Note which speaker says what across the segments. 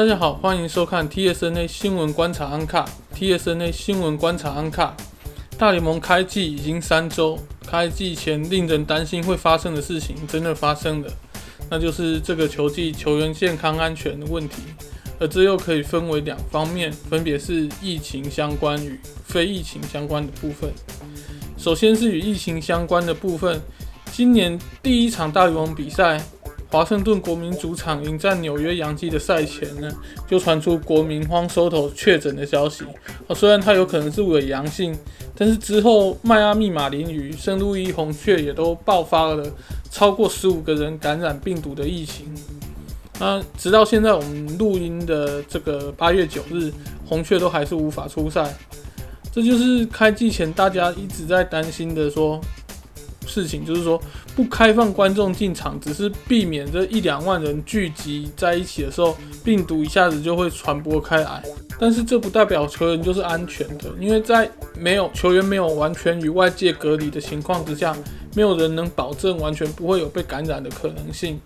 Speaker 1: 大家好，欢迎收看 TSNA 新闻观察安卡。TSNA 新闻观察安卡，大联盟开季已经三周，开季前令人担心会发生的事情真的发生了，那就是这个球季球员健康安全的问题。而这又可以分为两方面，分别是疫情相关与非疫情相关的部分。首先是与疫情相关的部分，今年第一场大联盟比赛。华盛顿国民主场迎战纽约洋基的赛前呢，就传出国民荒收头确诊的消息。哦，虽然他有可能是伪阳性，但是之后迈阿密马林鱼、圣路易红雀也都爆发了超过十五个人感染病毒的疫情。那直到现在我们录音的这个八月九日，红雀都还是无法出赛。这就是开季前大家一直在担心的说。事情就是说，不开放观众进场，只是避免这一两万人聚集在一起的时候，病毒一下子就会传播开来。但是这不代表球员就是安全的，因为在没有球员没有完全与外界隔离的情况之下，没有人能保证完全不会有被感染的可能性。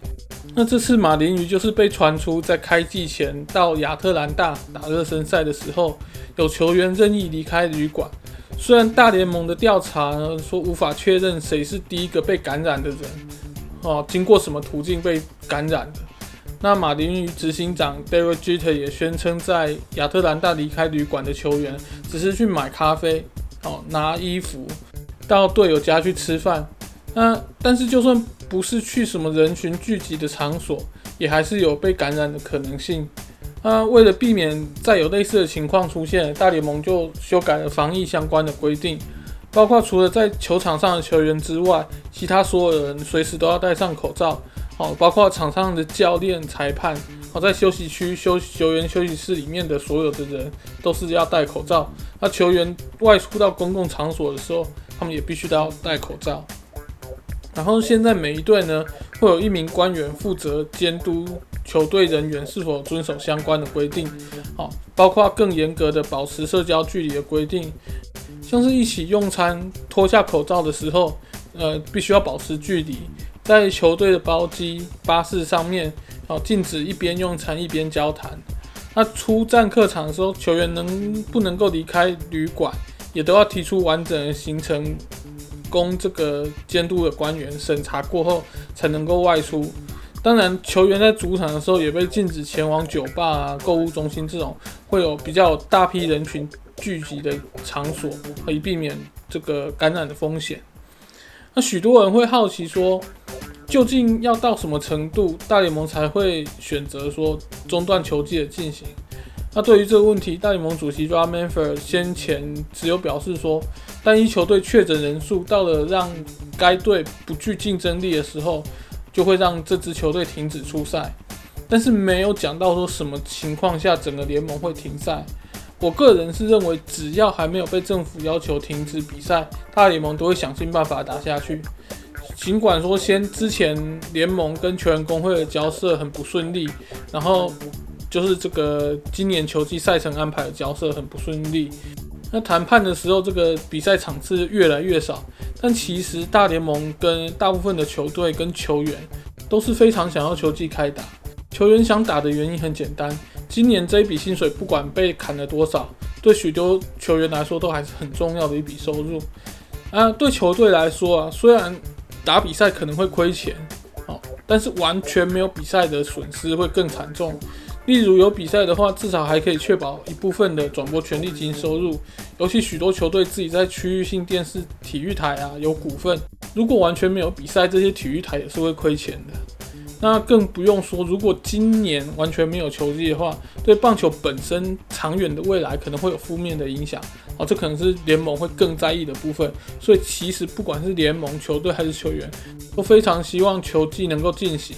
Speaker 1: 那这次马林鱼就是被传出在开季前到亚特兰大打热身赛的时候，有球员任意离开旅馆。虽然大联盟的调查说无法确认谁是第一个被感染的人，哦，经过什么途径被感染的？那马林鱼执行长 David Jeter 也宣称，在亚特兰大离开旅馆的球员只是去买咖啡，哦，拿衣服，到队友家去吃饭。那但是就算不是去什么人群聚集的场所，也还是有被感染的可能性。那为了避免再有类似的情况出现，大联盟就修改了防疫相关的规定，包括除了在球场上的球员之外，其他所有人随时都要戴上口罩。哦，包括场上的教练、裁判，哦，在休息区休球员休息室里面的所有的人都是要戴口罩。那球员外出到公共场所的时候，他们也必须都要戴口罩。然后现在每一队呢，会有一名官员负责监督。球队人员是否遵守相关的规定？好，包括更严格的保持社交距离的规定，像是一起用餐脱下口罩的时候，呃，必须要保持距离。在球队的包机、巴士上面，好，禁止一边用餐一边交谈。那出战客场的时候，球员能不能够离开旅馆，也都要提出完整的行程，供这个监督的官员审查过后，才能够外出。当然，球员在主场的时候也被禁止前往酒吧啊、购物中心这种会有比较大批人群聚集的场所，可以避免这个感染的风险。那许多人会好奇说，究竟要到什么程度，大联盟才会选择说中断球季的进行？那对于这个问题，大联盟主席 Rob Manfred 先前只有表示说，单一球队确诊人数到了让该队不具竞争力的时候。就会让这支球队停止出赛，但是没有讲到说什么情况下整个联盟会停赛。我个人是认为，只要还没有被政府要求停止比赛，大联盟都会想尽办法打下去。尽管说先之前联盟跟球员工会的交涉很不顺利，然后就是这个今年球季赛程安排的交涉很不顺利。那谈判的时候，这个比赛场次越来越少。但其实大联盟跟大部分的球队跟球员都是非常想要球季开打。球员想打的原因很简单，今年这一笔薪水不管被砍了多少，对许多球员来说都还是很重要的一笔收入。啊，对球队来说啊，虽然打比赛可能会亏钱，哦，但是完全没有比赛的损失会更惨重。例如有比赛的话，至少还可以确保一部分的转播权利金收入。尤其许多球队自己在区域性电视体育台啊有股份，如果完全没有比赛，这些体育台也是会亏钱的。那更不用说，如果今年完全没有球季的话，对棒球本身长远的未来可能会有负面的影响。哦，这可能是联盟会更在意的部分。所以其实不管是联盟、球队还是球员，都非常希望球季能够进行。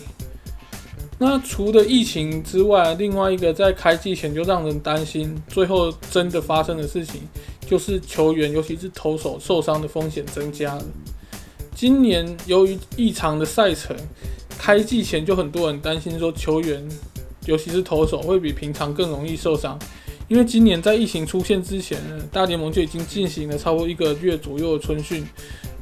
Speaker 1: 那除了疫情之外，另外一个在开季前就让人担心，最后真的发生的事情，就是球员，尤其是投手受伤的风险增加了。今年由于异常的赛程，开季前就很多人担心说，球员，尤其是投手会比平常更容易受伤，因为今年在疫情出现之前呢，大联盟就已经进行了超过一个月左右的春训，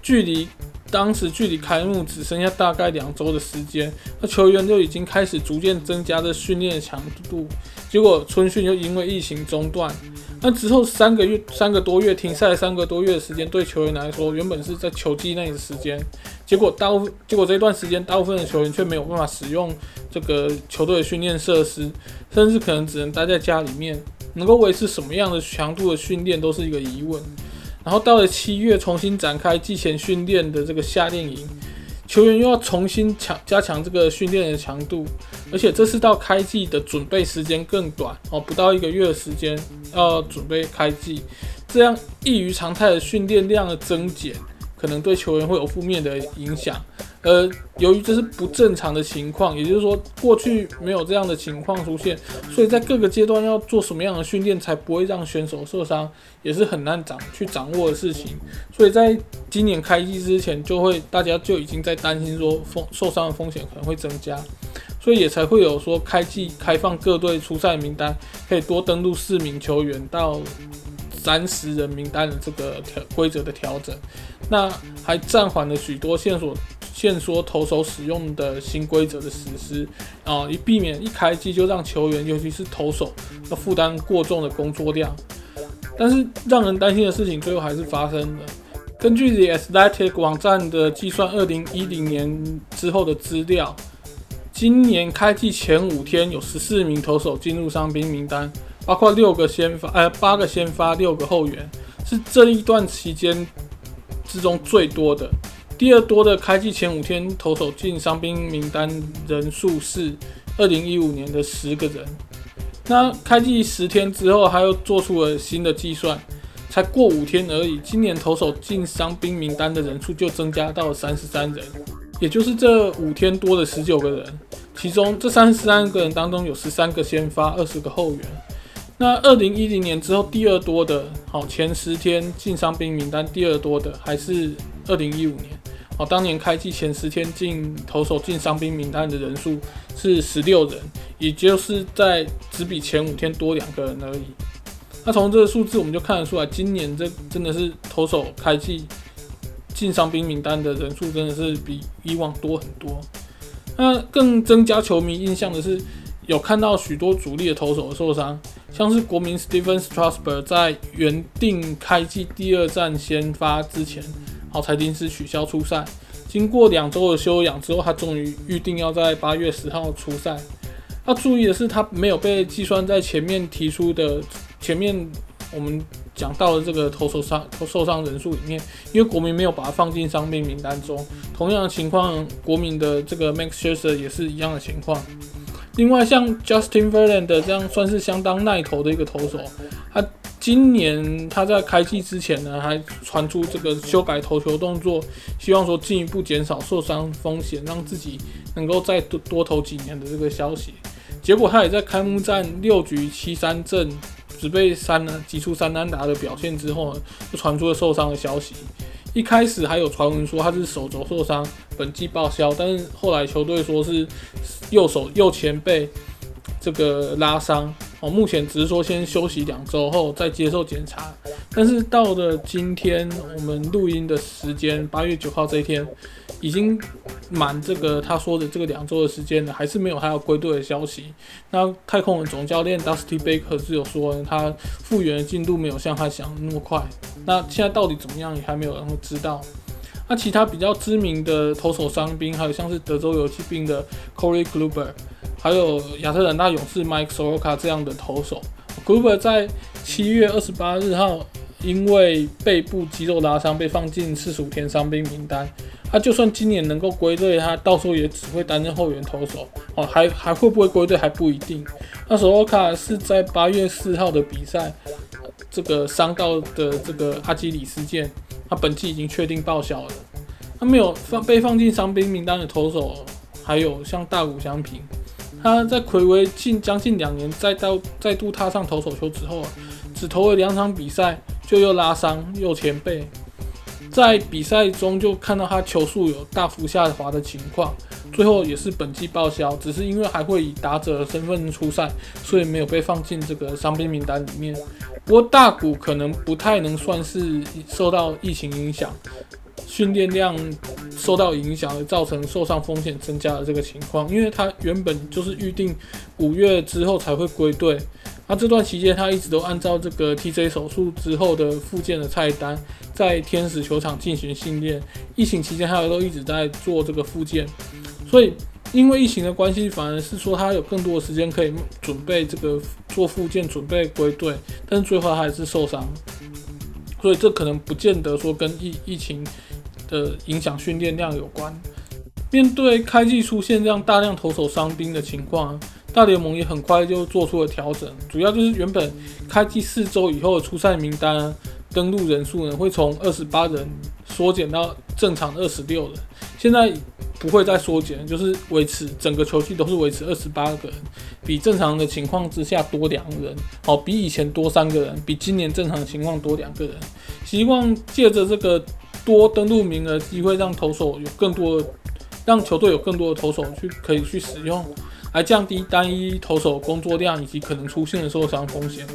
Speaker 1: 距离当时距离开幕只剩下大概两周的时间，那球员就已经开始逐渐增加的训练强度，结果春训又因为疫情中断。那之后三个月、三个多月停赛三个多月的时间，对球员来说原本是在球季内的时间，结果大部分结果这段时间大部分的球员却没有办法使用这个球队的训练设施，甚至可能只能待在家里面，能够维持什么样的强度的训练都是一个疑问。然后到了七月，重新展开季前训练的这个夏令营，球员又要重新强加强这个训练的强度，而且这次到开季的准备时间更短哦，不到一个月的时间要准备开季，这样异于常态的训练量的增减。可能对球员会有负面的影响，呃，由于这是不正常的情况，也就是说过去没有这样的情况出现，所以在各个阶段要做什么样的训练才不会让选手受伤，也是很难掌去掌握的事情。所以在今年开机之前，就会大家就已经在担心说风受伤的风险可能会增加，所以也才会有说开季开放各队出赛名单，可以多登录四名球员到。三十人名单的这个条规则的调整，那还暂缓了许多线索线索投手使用的新规则的实施啊，以避免一开机就让球员，尤其是投手要负担过重的工作量。但是让人担心的事情最后还是发生了。根据 The Athletic 网站的计算，二零一零年之后的资料，今年开季前五天有十四名投手进入伤兵名单。包括六个先发，呃，八个先发，六个后援，是这一段期间之中最多的。第二多的开季前五天投手进伤兵名单人数是二零一五年的十个人。那开季十天之后，他又做出了新的计算，才过五天而已，今年投手进伤兵名单的人数就增加到三十三人，也就是这五天多的十九个人，其中这三十三个人当中有十三个先发，二十个后援。那二零一零年之后第二多的，好前十天进伤兵名单第二多的还是二零一五年，好当年开季前十天进投手进伤兵名单的人数是十六人，也就是在只比前五天多两个人而已。那从这个数字我们就看得出来，今年这真的是投手开季进伤兵名单的人数真的是比以往多很多。那更增加球迷印象的是，有看到许多主力的投手受伤。像是国民 Stephen Strasburg 在原定开季第二战先发之前，好才临时取消出赛。经过两周的休养之后，他终于预定要在八月十号出赛。要注意的是，他没有被计算在前面提出的前面我们讲到的这个投手伤投受伤人数里面，因为国民没有把他放进伤病名单中。同样的情况，国民的这个 Max Scherzer 也是一样的情况。另外，像 Justin Verlander 这样算是相当耐投的一个投手，他今年他在开季之前呢，还传出这个修改投球动作，希望说进一步减少受伤风险，让自己能够再多多投几年的这个消息。结果他也在开幕战六局七三阵只被三呢击出三单打的表现之后呢，就传出了受伤的消息。一开始还有传闻说他是手肘受伤，本季报销，但是后来球队说是右手右前背这个拉伤，哦，目前只是说先休息两周后再接受检查，但是到了今天我们录音的时间八月九号这一天。已经满这个他说的这个两周的时间了，还是没有他要归队的消息。那太空人总教练 Dusty Baker 是有说，他复原的进度没有像他想的那么快。那现在到底怎么样，也还没有人会知道。其他比较知名的投手伤兵，还有像是德州游骑兵的 Corey Kluber，还有亚特兰大勇士 Mike Soroka 这样的投手。Kluber 在七月二十八日号因为背部肌肉拉伤被放进四十五天伤兵名单。他就算今年能够归队，他到时候也只会担任后援投手哦，还还会不会归队还不一定。那索洛卡是在八月四号的比赛，这个伤到的这个阿基里事件，他本季已经确定报销了。他没有放被放进伤兵名单的投手，还有像大谷翔平，他在魁违近将近两年再到再度踏上投手球之后，只投了两场比赛就又拉伤又前背。在比赛中就看到他球速有大幅下滑的情况，最后也是本季报销，只是因为还会以打者身份出赛，所以没有被放进这个伤兵名单里面。不过大谷可能不太能算是受到疫情影响，训练量受到影响，而造成受伤风险增加的这个情况。因为他原本就是预定五月之后才会归队，那这段期间他一直都按照这个 TJ 手术之后的复健的菜单，在天使球场进行训练。疫情期间他都一直在做这个复健，所以因为疫情的关系，反而是说他有更多的时间可以准备这个做复健，准备归队，但是最后他还是受伤。所以这可能不见得说跟疫疫情的影响训练量有关。面对开季出现这样大量投手伤兵的情况，大联盟也很快就做出了调整，主要就是原本开季四周以后的出赛名单登录人数呢会从二十八人缩减到正常二十六人，现在。不会再缩减，就是维持整个球季都是维持二十八个人，比正常的情况之下多两人，好，比以前多三个人，比今年正常情况多两个人。希望借着这个多登录名额机会，让投手有更多，让球队有更多的投手去可以去使用，来降低单一投手工作量以及可能出现的受伤风险。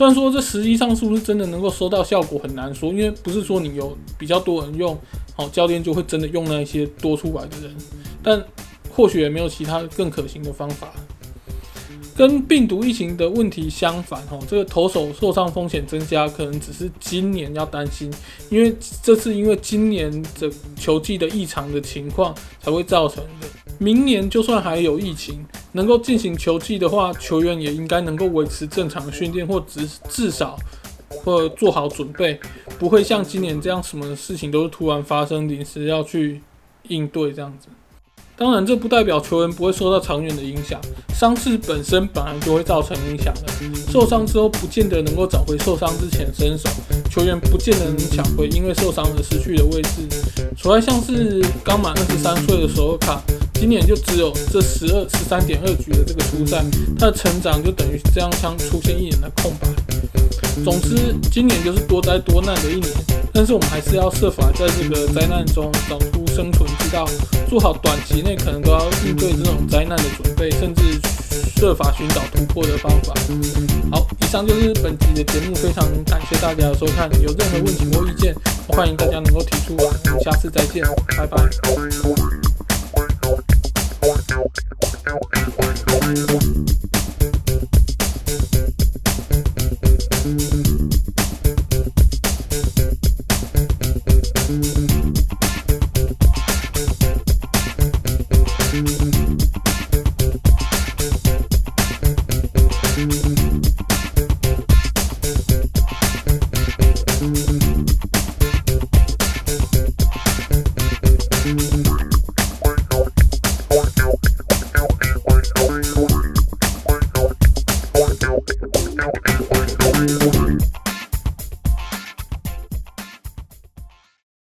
Speaker 1: 虽然说这实际上是不是真的能够收到效果很难说，因为不是说你有比较多人用。好，教练就会真的用那一些多出来的人，但或许也没有其他更可行的方法。跟病毒疫情的问题相反，哈，这个投手受伤风险增加，可能只是今年要担心，因为这是因为今年的球季的异常的情况才会造成的。明年就算还有疫情，能够进行球季的话，球员也应该能够维持正常的训练，或至至少。或做好准备，不会像今年这样，什么事情都是突然发生，临时要去应对这样子。当然，这不代表球员不会受到长远的影响，伤势本身本来就会造成影响的。受伤之后，不见得能够找回受伤之前身手，球员不见得能抢回因为受伤而失去的位置。除了像是刚满二十三岁的索尔卡，今年就只有这十二十三点二局的这个出赛，他的成长就等于这样枪出现一年的空白。总之，今年就是多灾多难的一年，但是我们还是要设法在这个灾难中找出生存之道，做好短期内可能都要应对这种灾难的准备，甚至设法寻找突破的方法。好，以上就是本集的节目，非常感谢大家的收看，有任何问题或意见，欢迎大家能够提出来。我们下次再见，拜拜。Thank you.